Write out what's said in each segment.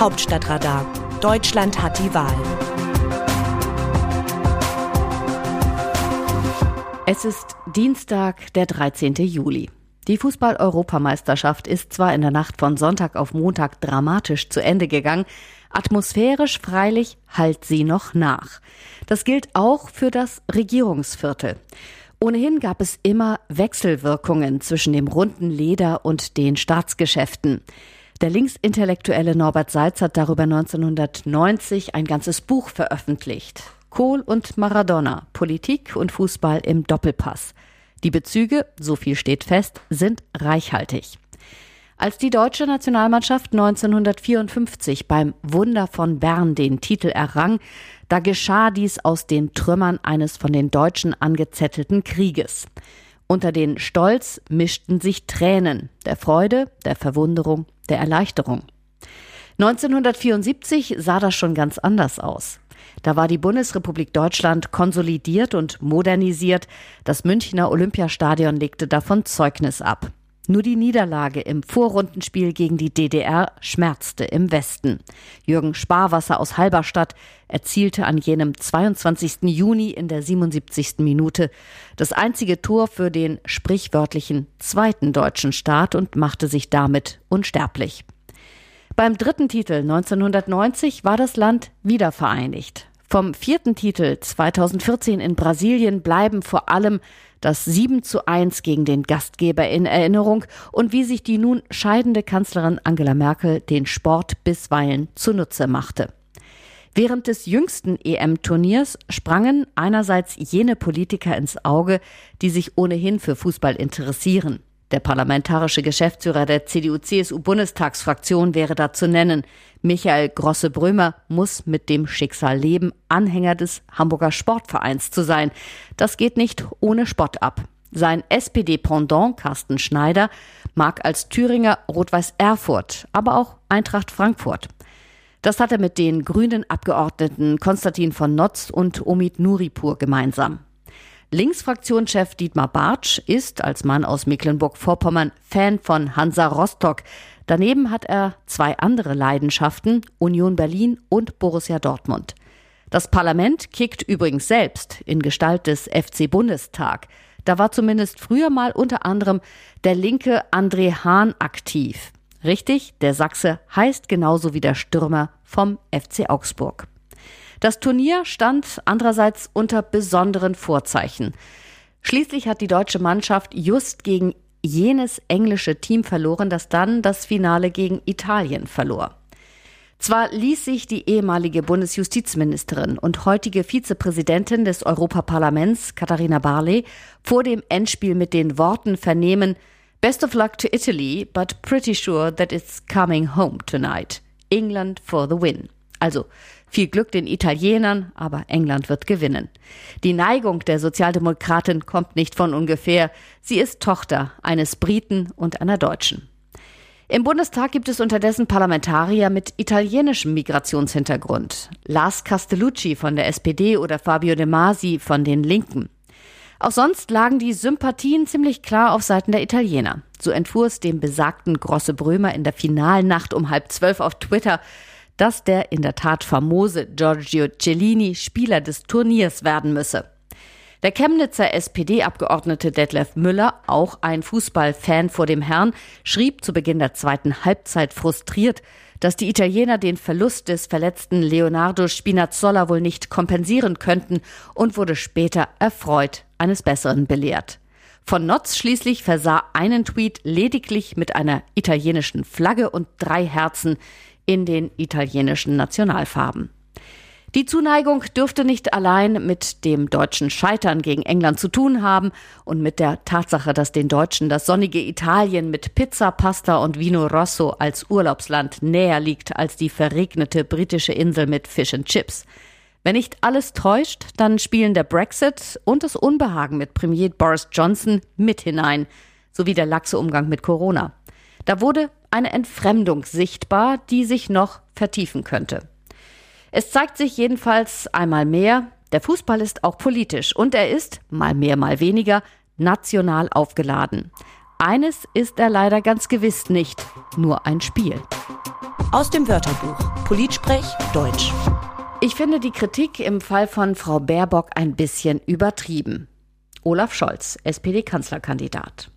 Hauptstadtradar. Deutschland hat die Wahl. Es ist Dienstag, der 13. Juli. Die Fußball-Europameisterschaft ist zwar in der Nacht von Sonntag auf Montag dramatisch zu Ende gegangen, atmosphärisch freilich halt sie noch nach. Das gilt auch für das Regierungsviertel. Ohnehin gab es immer Wechselwirkungen zwischen dem runden Leder und den Staatsgeschäften. Der linksintellektuelle Norbert Seitz hat darüber 1990 ein ganzes Buch veröffentlicht. Kohl und Maradona, Politik und Fußball im Doppelpass. Die Bezüge, so viel steht fest, sind reichhaltig. Als die deutsche Nationalmannschaft 1954 beim Wunder von Bern den Titel errang, da geschah dies aus den Trümmern eines von den Deutschen angezettelten Krieges. Unter den Stolz mischten sich Tränen der Freude, der Verwunderung, der Erleichterung. 1974 sah das schon ganz anders aus. Da war die Bundesrepublik Deutschland konsolidiert und modernisiert. Das Münchner Olympiastadion legte davon Zeugnis ab. Nur die Niederlage im Vorrundenspiel gegen die DDR schmerzte im Westen. Jürgen Sparwasser aus Halberstadt erzielte an jenem 22. Juni in der 77. Minute das einzige Tor für den sprichwörtlichen zweiten deutschen Staat und machte sich damit unsterblich. Beim dritten Titel 1990 war das Land wieder vereinigt. Vom vierten Titel 2014 in Brasilien bleiben vor allem das 7 zu 1 gegen den Gastgeber in Erinnerung und wie sich die nun scheidende Kanzlerin Angela Merkel den Sport bisweilen zunutze machte. Während des jüngsten EM-Turniers sprangen einerseits jene Politiker ins Auge, die sich ohnehin für Fußball interessieren. Der parlamentarische Geschäftsführer der CDU-CSU-Bundestagsfraktion wäre da zu nennen. Michael Grosse-Brömer muss mit dem Schicksal leben, Anhänger des Hamburger Sportvereins zu sein. Das geht nicht ohne Spott ab. Sein SPD-Pendant Carsten Schneider mag als Thüringer Rot-Weiß Erfurt, aber auch Eintracht Frankfurt. Das hat er mit den grünen Abgeordneten Konstantin von Notz und Omid Nuripur gemeinsam. Linksfraktionschef Dietmar Bartsch ist als Mann aus Mecklenburg-Vorpommern Fan von Hansa Rostock. Daneben hat er zwei andere Leidenschaften, Union Berlin und Borussia Dortmund. Das Parlament kickt übrigens selbst in Gestalt des FC Bundestag. Da war zumindest früher mal unter anderem der linke André Hahn aktiv. Richtig, der Sachse heißt genauso wie der Stürmer vom FC Augsburg. Das Turnier stand andererseits unter besonderen Vorzeichen. Schließlich hat die deutsche Mannschaft just gegen jenes englische Team verloren, das dann das Finale gegen Italien verlor. Zwar ließ sich die ehemalige Bundesjustizministerin und heutige Vizepräsidentin des Europaparlaments, Katharina Barley, vor dem Endspiel mit den Worten vernehmen, Best of luck to Italy, but pretty sure that it's coming home tonight. England for the win. Also viel Glück den Italienern, aber England wird gewinnen. Die Neigung der Sozialdemokratin kommt nicht von ungefähr. Sie ist Tochter eines Briten und einer Deutschen. Im Bundestag gibt es unterdessen Parlamentarier mit italienischem Migrationshintergrund. Lars Castellucci von der SPD oder Fabio De Masi von den Linken. Auch sonst lagen die Sympathien ziemlich klar auf Seiten der Italiener. So entfuhr es dem besagten Grosse Brömer in der Finalnacht um halb zwölf auf Twitter, dass der in der Tat famose Giorgio Cellini Spieler des Turniers werden müsse. Der Chemnitzer SPD-Abgeordnete Detlef Müller, auch ein Fußballfan vor dem Herrn, schrieb zu Beginn der zweiten Halbzeit frustriert, dass die Italiener den Verlust des verletzten Leonardo Spinazzola wohl nicht kompensieren könnten und wurde später erfreut eines Besseren belehrt. Von Notz schließlich versah einen Tweet lediglich mit einer italienischen Flagge und drei Herzen, in den italienischen Nationalfarben. Die Zuneigung dürfte nicht allein mit dem deutschen Scheitern gegen England zu tun haben und mit der Tatsache, dass den Deutschen das sonnige Italien mit Pizza, Pasta und Vino Rosso als Urlaubsland näher liegt als die verregnete britische Insel mit Fish and Chips. Wenn nicht alles täuscht, dann spielen der Brexit und das Unbehagen mit Premier Boris Johnson mit hinein, sowie der laxe Umgang mit Corona. Da wurde eine Entfremdung sichtbar, die sich noch vertiefen könnte. Es zeigt sich jedenfalls einmal mehr, der Fußball ist auch politisch und er ist, mal mehr, mal weniger, national aufgeladen. Eines ist er leider ganz gewiss nicht, nur ein Spiel. Aus dem Wörterbuch Politsprech Deutsch. Ich finde die Kritik im Fall von Frau Baerbock ein bisschen übertrieben. Olaf Scholz, SPD-Kanzlerkandidat.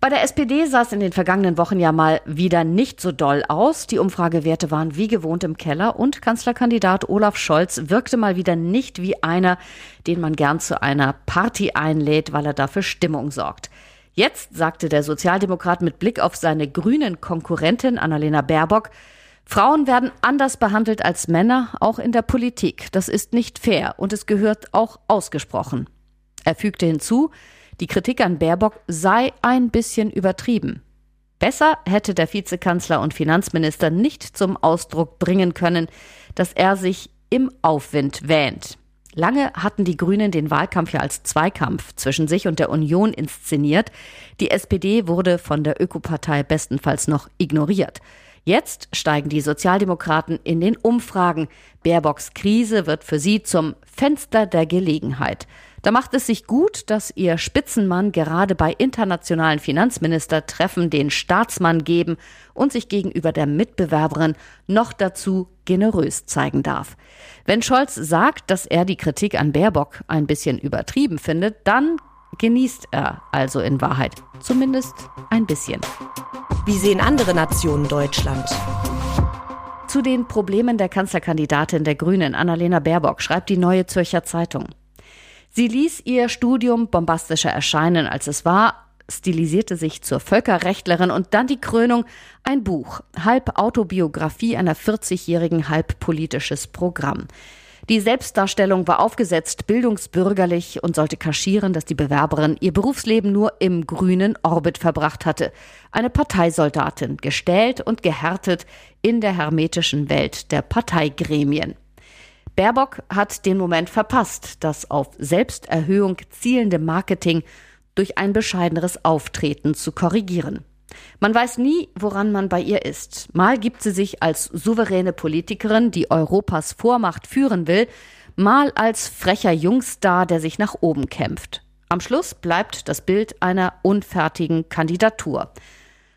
Bei der SPD sah es in den vergangenen Wochen ja mal wieder nicht so doll aus. Die Umfragewerte waren wie gewohnt im Keller und Kanzlerkandidat Olaf Scholz wirkte mal wieder nicht wie einer, den man gern zu einer Party einlädt, weil er dafür Stimmung sorgt. Jetzt sagte der Sozialdemokrat mit Blick auf seine grünen Konkurrentin Annalena Baerbock, Frauen werden anders behandelt als Männer, auch in der Politik. Das ist nicht fair und es gehört auch ausgesprochen. Er fügte hinzu, die Kritik an Baerbock sei ein bisschen übertrieben. Besser hätte der Vizekanzler und Finanzminister nicht zum Ausdruck bringen können, dass er sich im Aufwind wähnt. Lange hatten die Grünen den Wahlkampf ja als Zweikampf zwischen sich und der Union inszeniert. Die SPD wurde von der Ökopartei bestenfalls noch ignoriert. Jetzt steigen die Sozialdemokraten in den Umfragen. Baerbocks Krise wird für sie zum Fenster der Gelegenheit. Da macht es sich gut, dass ihr Spitzenmann gerade bei internationalen Finanzministertreffen den Staatsmann geben und sich gegenüber der Mitbewerberin noch dazu generös zeigen darf. Wenn Scholz sagt, dass er die Kritik an Baerbock ein bisschen übertrieben findet, dann genießt er also in Wahrheit zumindest ein bisschen. Wie sehen andere Nationen Deutschland? Zu den Problemen der Kanzlerkandidatin der Grünen, Annalena Baerbock, schreibt die Neue Zürcher Zeitung. Sie ließ ihr Studium bombastischer erscheinen, als es war, stilisierte sich zur Völkerrechtlerin und dann die Krönung, ein Buch, halb Autobiografie einer 40-jährigen, halb politisches Programm. Die Selbstdarstellung war aufgesetzt, bildungsbürgerlich und sollte kaschieren, dass die Bewerberin ihr Berufsleben nur im grünen Orbit verbracht hatte. Eine Parteisoldatin, gestählt und gehärtet in der hermetischen Welt der Parteigremien. Baerbock hat den Moment verpasst, das auf Selbsterhöhung zielende Marketing durch ein bescheideneres Auftreten zu korrigieren. Man weiß nie, woran man bei ihr ist. Mal gibt sie sich als souveräne Politikerin, die Europas Vormacht führen will, mal als frecher Jungstar, der sich nach oben kämpft. Am Schluss bleibt das Bild einer unfertigen Kandidatur.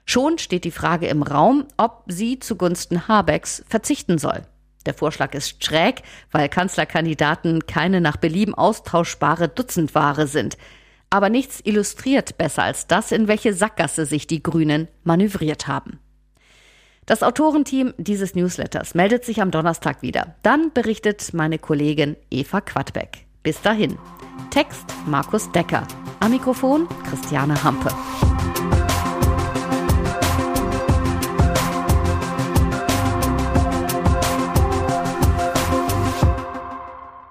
Schon steht die Frage im Raum, ob sie zugunsten Habecks verzichten soll. Der Vorschlag ist schräg, weil Kanzlerkandidaten keine nach Belieben austauschbare Dutzendware sind. Aber nichts illustriert besser als das, in welche Sackgasse sich die Grünen manövriert haben. Das Autorenteam dieses Newsletters meldet sich am Donnerstag wieder. Dann berichtet meine Kollegin Eva Quadbeck. Bis dahin. Text Markus Decker. Am Mikrofon Christiane Hampe.